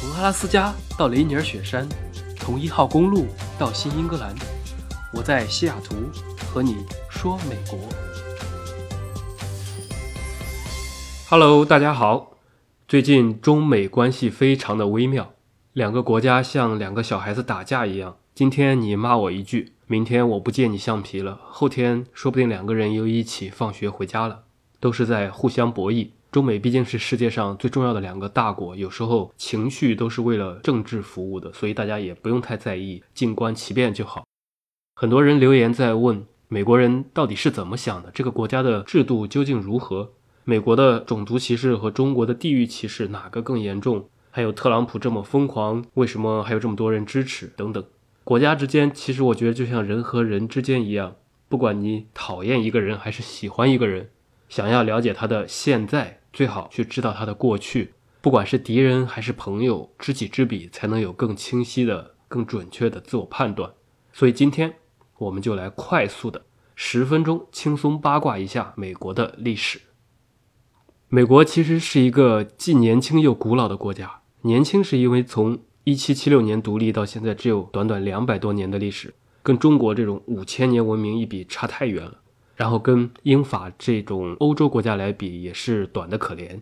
从阿拉斯加到雷尼尔雪山，从一号公路到新英格兰，我在西雅图和你说美国。Hello，大家好。最近中美关系非常的微妙，两个国家像两个小孩子打架一样。今天你骂我一句，明天我不借你橡皮了，后天说不定两个人又一起放学回家了，都是在互相博弈。中美毕竟是世界上最重要的两个大国，有时候情绪都是为了政治服务的，所以大家也不用太在意，静观其变就好。很多人留言在问美国人到底是怎么想的，这个国家的制度究竟如何？美国的种族歧视和中国的地域歧视哪个更严重？还有特朗普这么疯狂，为什么还有这么多人支持？等等。国家之间其实我觉得就像人和人之间一样，不管你讨厌一个人还是喜欢一个人，想要了解他的现在。最好去知道他的过去，不管是敌人还是朋友，知己知彼，才能有更清晰的、更准确的自我判断。所以今天我们就来快速的十分钟轻松八卦一下美国的历史。美国其实是一个既年轻又古老的国家。年轻是因为从一七七六年独立到现在只有短短两百多年的历史，跟中国这种五千年文明一比，差太远了。然后跟英法这种欧洲国家来比，也是短的可怜。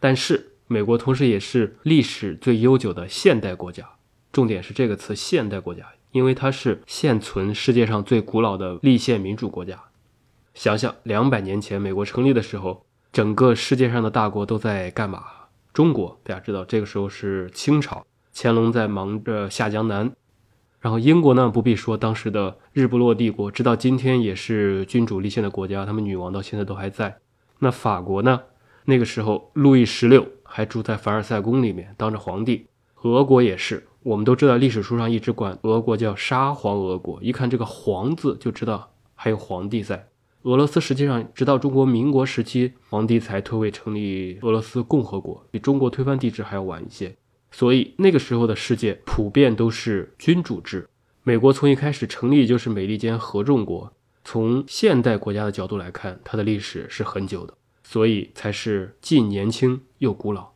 但是美国同时也是历史最悠久的现代国家，重点是这个词“现代国家”，因为它是现存世界上最古老的立宪民主国家。想想两百年前美国成立的时候，整个世界上的大国都在干嘛？中国大家知道，这个时候是清朝，乾隆在忙着下江南。然后英国呢，不必说，当时的日不落帝国，直到今天也是君主立宪的国家，他们女王到现在都还在。那法国呢？那个时候路易十六还住在凡尔赛宫里面当着皇帝。俄国也是，我们都知道历史书上一直管俄国叫沙皇俄国，一看这个“皇”字就知道还有皇帝在。俄罗斯实际上直到中国民国时期，皇帝才退位成立俄罗斯共和国，比中国推翻帝制还要晚一些。所以那个时候的世界普遍都是君主制。美国从一开始成立就是美利坚合众国。从现代国家的角度来看，它的历史是很久的，所以才是既年轻又古老。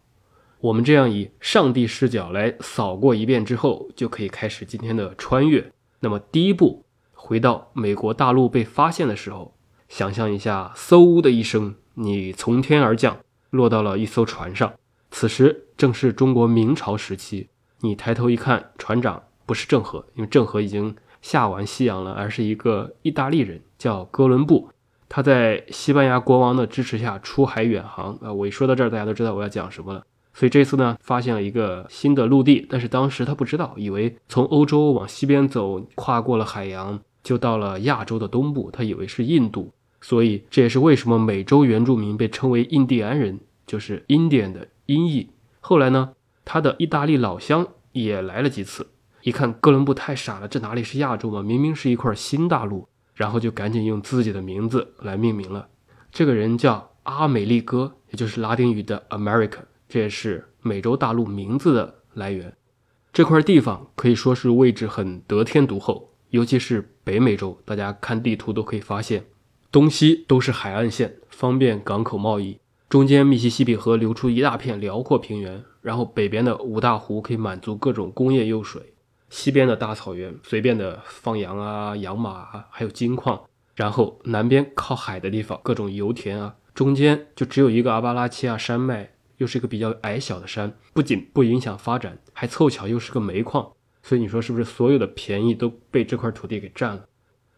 我们这样以上帝视角来扫过一遍之后，就可以开始今天的穿越。那么第一步，回到美国大陆被发现的时候，想象一下，嗖的一声，你从天而降，落到了一艘船上。此时正是中国明朝时期，你抬头一看，船长不是郑和，因为郑和已经下完西洋了，而是一个意大利人，叫哥伦布。他在西班牙国王的支持下出海远航。啊，我一说到这儿，大家都知道我要讲什么了。所以这次呢，发现了一个新的陆地，但是当时他不知道，以为从欧洲往西边走，跨过了海洋就到了亚洲的东部，他以为是印度。所以这也是为什么美洲原住民被称为印第安人，就是 Indian 的。音译。后来呢，他的意大利老乡也来了几次，一看哥伦布太傻了，这哪里是亚洲嘛？明明是一块新大陆，然后就赶紧用自己的名字来命名了。这个人叫阿美利哥，也就是拉丁语的 America，这也是美洲大陆名字的来源。这块地方可以说是位置很得天独厚，尤其是北美洲，大家看地图都可以发现，东西都是海岸线，方便港口贸易。中间密西西比河流出一大片辽阔平原，然后北边的五大湖可以满足各种工业用水，西边的大草原随便的放羊啊、养马啊，还有金矿，然后南边靠海的地方各种油田啊，中间就只有一个阿巴拉契亚山脉，又是一个比较矮小的山，不仅不影响发展，还凑巧又是个煤矿，所以你说是不是所有的便宜都被这块土地给占了？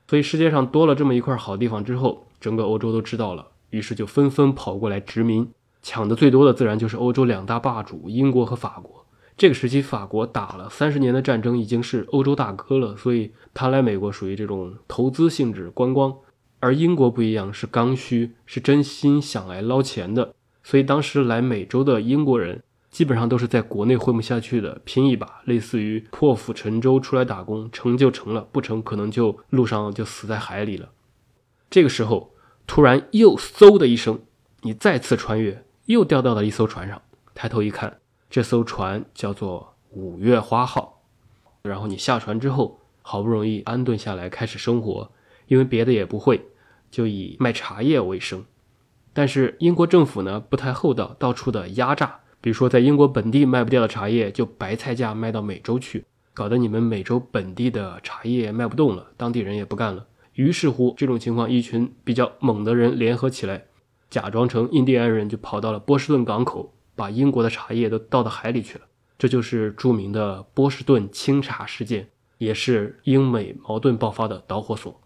所以世界上多了这么一块好地方之后，整个欧洲都知道了。于是就纷纷跑过来殖民，抢的最多的自然就是欧洲两大霸主英国和法国。这个时期，法国打了三十年的战争，已经是欧洲大哥了，所以他来美国属于这种投资性质观光。而英国不一样，是刚需，是真心想来捞钱的。所以当时来美洲的英国人，基本上都是在国内混不下去的，拼一把，类似于破釜沉舟出来打工，成就成了，不成可能就路上就死在海里了。这个时候。突然又嗖的一声，你再次穿越，又掉到了一艘船上。抬头一看，这艘船叫做五月花号。然后你下船之后，好不容易安顿下来，开始生活，因为别的也不会，就以卖茶叶为生。但是英国政府呢不太厚道，到处的压榨，比如说在英国本地卖不掉的茶叶，就白菜价卖到美洲去，搞得你们美洲本地的茶叶卖不动了，当地人也不干了。于是乎，这种情况，一群比较猛的人联合起来，假装成印第安人，就跑到了波士顿港口，把英国的茶叶都倒到海里去了。这就是著名的波士顿清茶事件，也是英美矛盾爆发的导火索。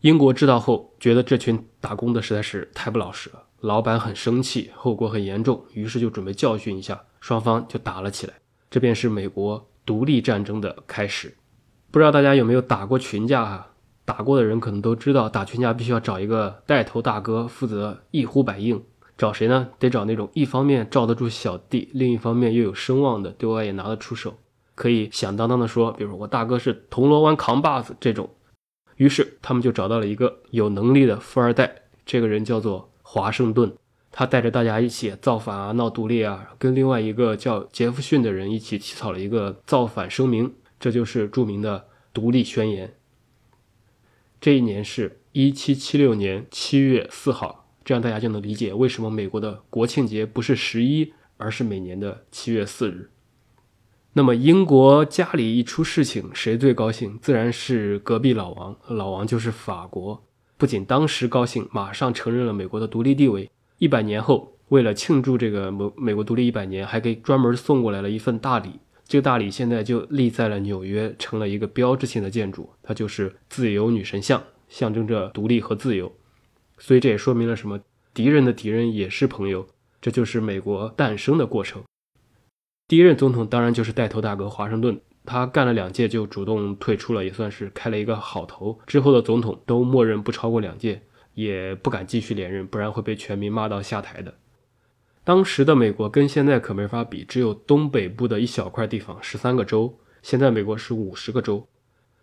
英国知道后，觉得这群打工的实在是太不老实了，老板很生气，后果很严重，于是就准备教训一下，双方就打了起来。这便是美国独立战争的开始。不知道大家有没有打过群架哈？打过的人可能都知道，打群架必须要找一个带头大哥负责一呼百应。找谁呢？得找那种一方面罩得住小弟，另一方面又有声望的，对外也拿得出手，可以响当当的说，比如我大哥是铜锣湾扛把子这种。于是他们就找到了一个有能力的富二代，这个人叫做华盛顿，他带着大家一起造反啊，闹独立啊，跟另外一个叫杰弗逊的人一起起草了一个造反声明，这就是著名的独立宣言。这一年是一七七六年七月四号，这样大家就能理解为什么美国的国庆节不是十一，而是每年的七月四日。那么英国家里一出事情，谁最高兴？自然是隔壁老王。老王就是法国。不仅当时高兴，马上承认了美国的独立地位。一百年后，为了庆祝这个美美国独立一百年，还给专门送过来了一份大礼。这个大礼现在就立在了纽约，成了一个标志性的建筑。它就是自由女神像，象征着独立和自由。所以这也说明了什么？敌人的敌人也是朋友。这就是美国诞生的过程。第一任总统当然就是带头大哥华盛顿，他干了两届就主动退出了，也算是开了一个好头。之后的总统都默认不超过两届，也不敢继续连任，不然会被全民骂到下台的。当时的美国跟现在可没法比，只有东北部的一小块地方，十三个州。现在美国是五十个州。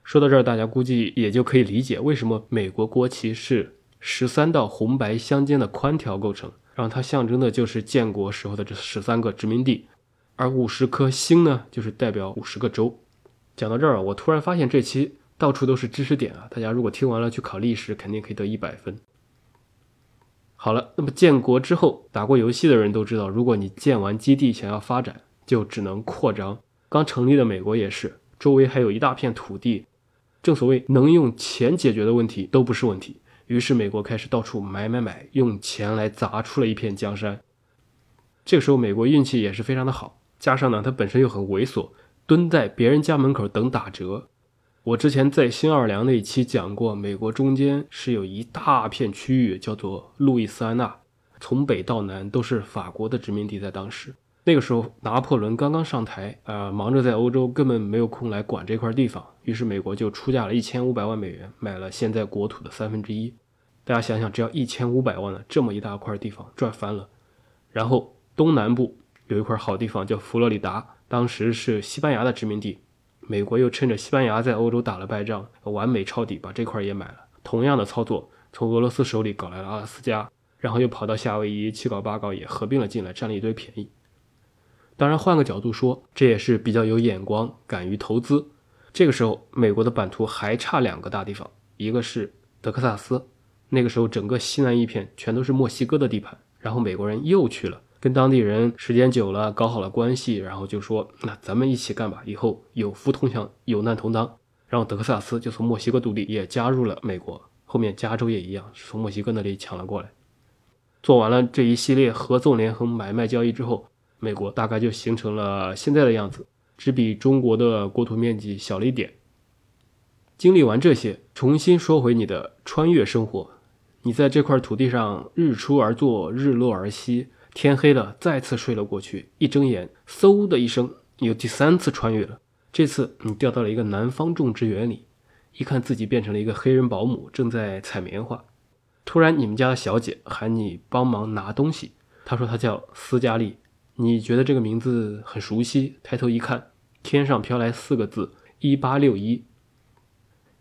说到这儿，大家估计也就可以理解为什么美国国旗是十三道红白相间的宽条构成，然后它象征的就是建国时候的这十三个殖民地。而五十颗星呢，就是代表五十个州。讲到这儿，我突然发现这期到处都是知识点啊！大家如果听完了去考历史，肯定可以得一百分。好了，那么建国之后，打过游戏的人都知道，如果你建完基地想要发展，就只能扩张。刚成立的美国也是，周围还有一大片土地。正所谓，能用钱解决的问题都不是问题。于是美国开始到处买买买，用钱来砸出了一片江山。这个时候，美国运气也是非常的好。加上呢，他本身又很猥琐，蹲在别人家门口等打折。我之前在新奥尔良那一期讲过，美国中间是有一大片区域叫做路易斯安那，从北到南都是法国的殖民地。在当时那个时候，拿破仑刚刚上台，呃，忙着在欧洲，根本没有空来管这块地方。于是美国就出价了一千五百万美元，买了现在国土的三分之一。大家想想，只要一千五百万呢，这么一大块地方赚翻了。然后东南部。有一块好地方叫佛罗里达，当时是西班牙的殖民地，美国又趁着西班牙在欧洲打了败仗，完美抄底，把这块也买了。同样的操作，从俄罗斯手里搞来了阿拉斯加，然后又跑到夏威夷，七搞八搞也合并了进来，占了一堆便宜。当然，换个角度说，这也是比较有眼光，敢于投资。这个时候，美国的版图还差两个大地方，一个是德克萨斯，那个时候整个西南一片全都是墨西哥的地盘，然后美国人又去了。跟当地人时间久了，搞好了关系，然后就说：“那咱们一起干吧，以后有福同享，有难同当。”然后德克萨斯就从墨西哥独立，也加入了美国。后面加州也一样，从墨西哥那里抢了过来。做完了这一系列合纵连横买卖交易之后，美国大概就形成了现在的样子，只比中国的国土面积小了一点。经历完这些，重新说回你的穿越生活，你在这块土地上日出而作，日落而息。天黑了，再次睡了过去。一睁眼，嗖的一声，又第三次穿越了。这次你掉到了一个南方种植园里，一看自己变成了一个黑人保姆，正在采棉花。突然，你们家的小姐喊你帮忙拿东西。她说她叫斯嘉丽，你觉得这个名字很熟悉。抬头一看，天上飘来四个字：一八六一。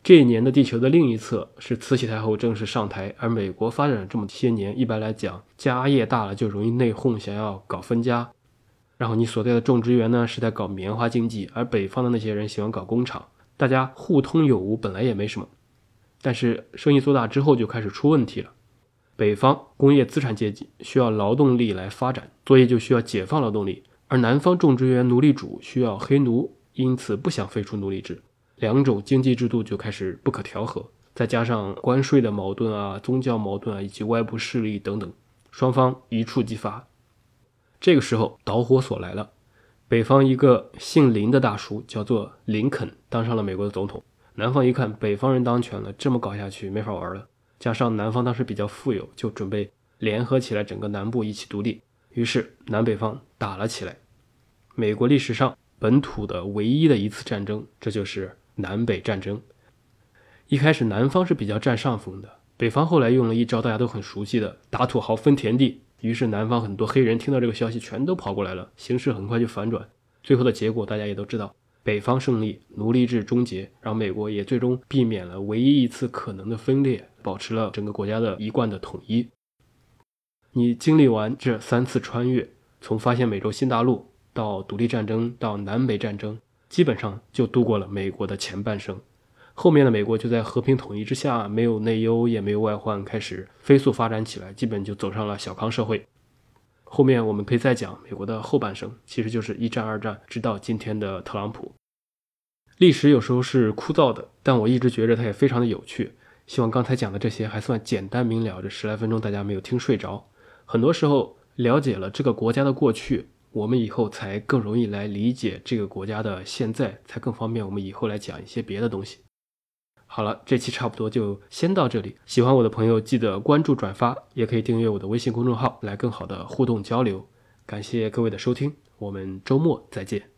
这一年的地球的另一侧是慈禧太后正式上台，而美国发展了这么些年，一般来讲家业大了就容易内讧，想要搞分家。然后你所在的种植园呢是在搞棉花经济，而北方的那些人喜欢搞工厂，大家互通有无，本来也没什么。但是生意做大之后就开始出问题了。北方工业资产阶级需要劳动力来发展，所以就需要解放劳动力；而南方种植园奴隶主需要黑奴，因此不想废除奴隶制。两种经济制度就开始不可调和，再加上关税的矛盾啊、宗教矛盾啊以及外部势力等等，双方一触即发。这个时候导火索来了，北方一个姓林的大叔叫做林肯当上了美国的总统。南方一看北方人当权了，这么搞下去没法玩了。加上南方当时比较富有，就准备联合起来，整个南部一起独立。于是南北方打了起来。美国历史上本土的唯一的一次战争，这就是南北战争。一开始南方是比较占上风的，北方后来用了一招大家都很熟悉的打土豪分田地。于是南方很多黑人听到这个消息，全都跑过来了，形势很快就反转。最后的结果大家也都知道。北方胜利，奴隶制终结，让美国也最终避免了唯一一次可能的分裂，保持了整个国家的一贯的统一。你经历完这三次穿越，从发现美洲新大陆到独立战争到南北战争，基本上就度过了美国的前半生。后面的美国就在和平统一之下，没有内忧，也没有外患，开始飞速发展起来，基本就走上了小康社会。后面我们可以再讲美国的后半生，其实就是一战、二战，直到今天的特朗普。历史有时候是枯燥的，但我一直觉着它也非常的有趣。希望刚才讲的这些还算简单明了，这十来分钟大家没有听睡着。很多时候了解了这个国家的过去，我们以后才更容易来理解这个国家的现在，才更方便我们以后来讲一些别的东西。好了，这期差不多就先到这里。喜欢我的朋友记得关注、转发，也可以订阅我的微信公众号，来更好的互动交流。感谢各位的收听，我们周末再见。